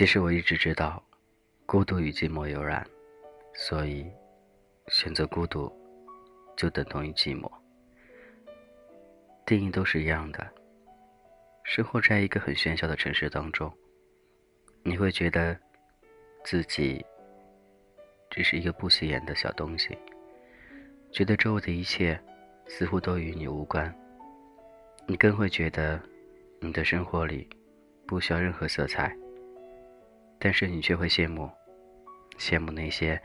其实我一直知道，孤独与寂寞有染，所以选择孤独就等同于寂寞。定义都是一样的。生活在一个很喧嚣的城市当中，你会觉得自己只是一个不起眼的小东西，觉得周围的一切似乎都与你无关。你更会觉得你的生活里不需要任何色彩。但是你却会羡慕，羡慕那些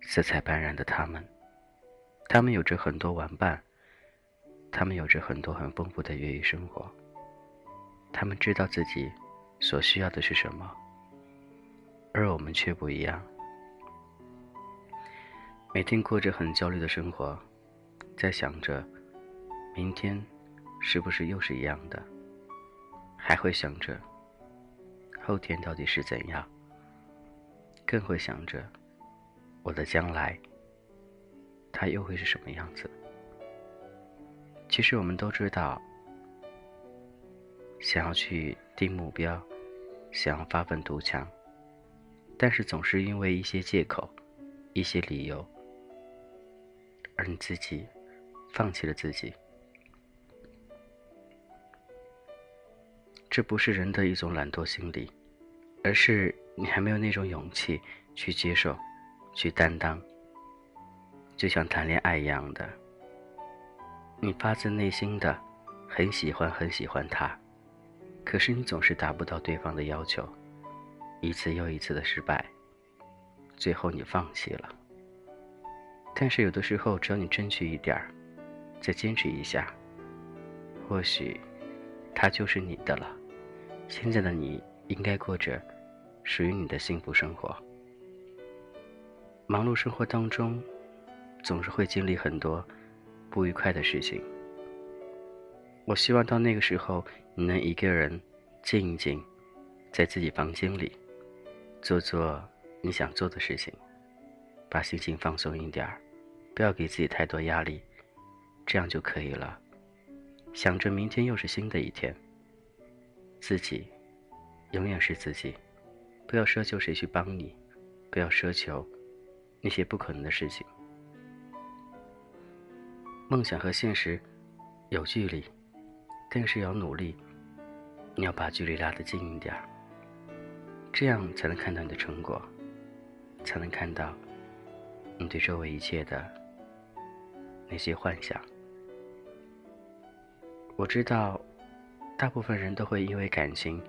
色彩斑斓的他们，他们有着很多玩伴，他们有着很多很丰富的业余生活，他们知道自己所需要的是什么，而我们却不一样，每天过着很焦虑的生活，在想着明天是不是又是一样的，还会想着。后天到底是怎样？更会想着我的将来，他又会是什么样子？其实我们都知道，想要去定目标，想要发愤图强，但是总是因为一些借口、一些理由，而你自己放弃了自己。这不是人的一种懒惰心理，而是你还没有那种勇气去接受、去担当。就像谈恋爱一样的，你发自内心的很喜欢、很喜欢他，可是你总是达不到对方的要求，一次又一次的失败，最后你放弃了。但是有的时候，只要你争取一点儿，再坚持一下，或许他就是你的了。现在的你应该过着属于你的幸福生活。忙碌生活当中，总是会经历很多不愉快的事情。我希望到那个时候，你能一个人静一静，在自己房间里做做你想做的事情，把心情放松一点儿，不要给自己太多压力，这样就可以了。想着明天又是新的一天。自己，永远是自己，不要奢求谁去帮你，不要奢求那些不可能的事情。梦想和现实有距离，但是要努力，你要把距离拉得近一点，这样才能看到你的成果，才能看到你对周围一切的那些幻想。我知道。大部分人都会因为感情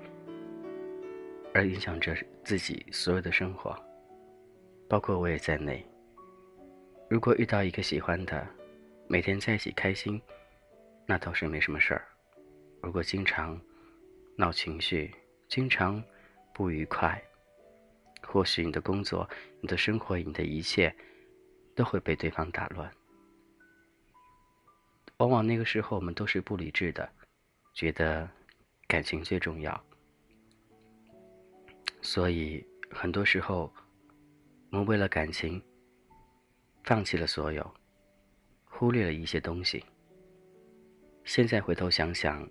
而影响着自己所有的生活，包括我也在内。如果遇到一个喜欢的，每天在一起开心，那倒是没什么事儿。如果经常闹情绪，经常不愉快，或许你的工作、你的生活、你的一切都会被对方打乱。往往那个时候，我们都是不理智的。觉得感情最重要，所以很多时候我们为了感情放弃了所有，忽略了一些东西。现在回头想想，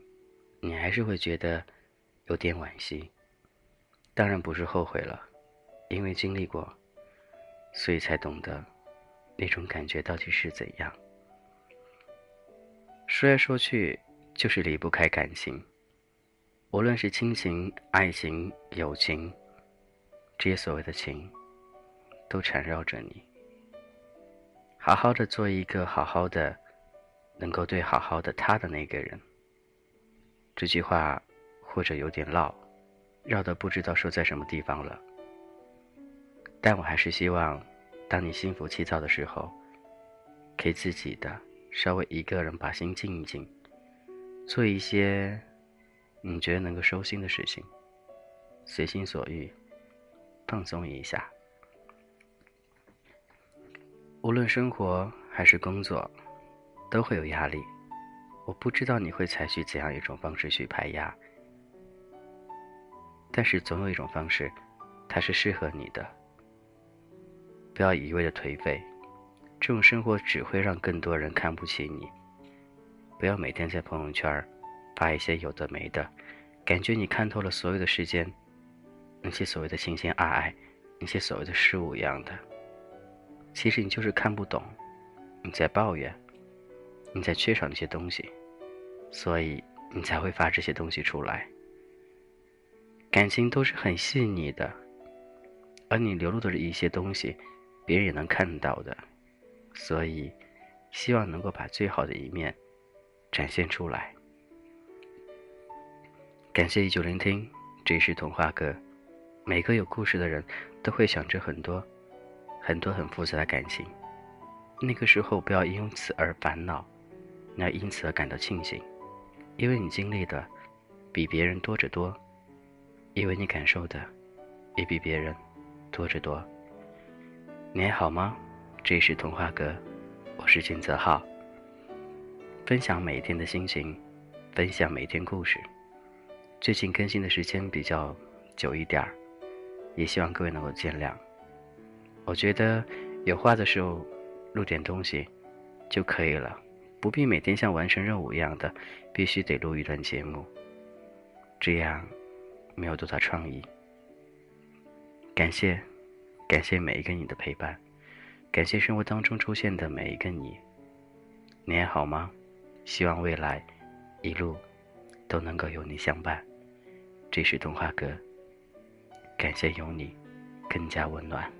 你还是会觉得有点惋惜。当然不是后悔了，因为经历过，所以才懂得那种感觉到底是怎样。说来说去。就是离不开感情，无论是亲情、爱情、友情，这些所谓的情，都缠绕着你。好好的做一个好好的，能够对好好的他的那个人。这句话或者有点绕，绕的不知道说在什么地方了。但我还是希望，当你心浮气躁的时候，可以自己的稍微一个人把心静一静。做一些你觉得能够收心的事情，随心所欲，放松一下。无论生活还是工作，都会有压力。我不知道你会采取怎样一种方式去排压，但是总有一种方式，它是适合你的。不要一味的颓废，这种生活只会让更多人看不起你。不要每天在朋友圈发一些有的没的，感觉你看透了所有的时间，那些所谓的情情爱爱，那些所谓的事物一样的。其实你就是看不懂，你在抱怨，你在缺少那些东西，所以你才会发这些东西出来。感情都是很细腻的，而你流露的一些东西，别人也能看到的，所以希望能够把最好的一面展现出来。感谢依旧聆听，这是童话哥。每个有故事的人都会想着很多。很多很复杂的感情，那个时候不要因此而烦恼，你要因此而感到庆幸，因为你经历的比别人多着多，因为你感受的也比别人多着多。你还好吗？这是童话哥，我是金泽浩。分享每一天的心情，分享每一天故事。最近更新的时间比较久一点儿，也希望各位能够见谅。我觉得有话的时候录点东西就可以了，不必每天像完成任务一样的必须得录一段节目，这样没有多大创意。感谢，感谢每一个你的陪伴，感谢生活当中出现的每一个你。你还好吗？希望未来一路都能够有你相伴。这是动画哥，感谢有你，更加温暖。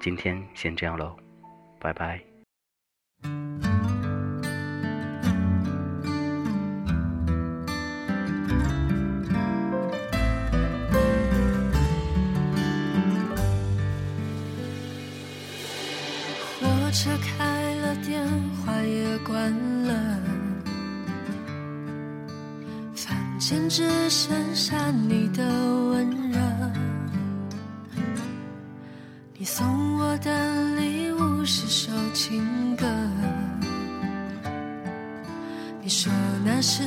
今天先这样喽，拜拜。火车开了，电话也关了，间只剩下你的温热。你送我的礼物是首情歌，你说那是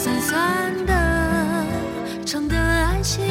酸酸的，唱的爱情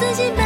自己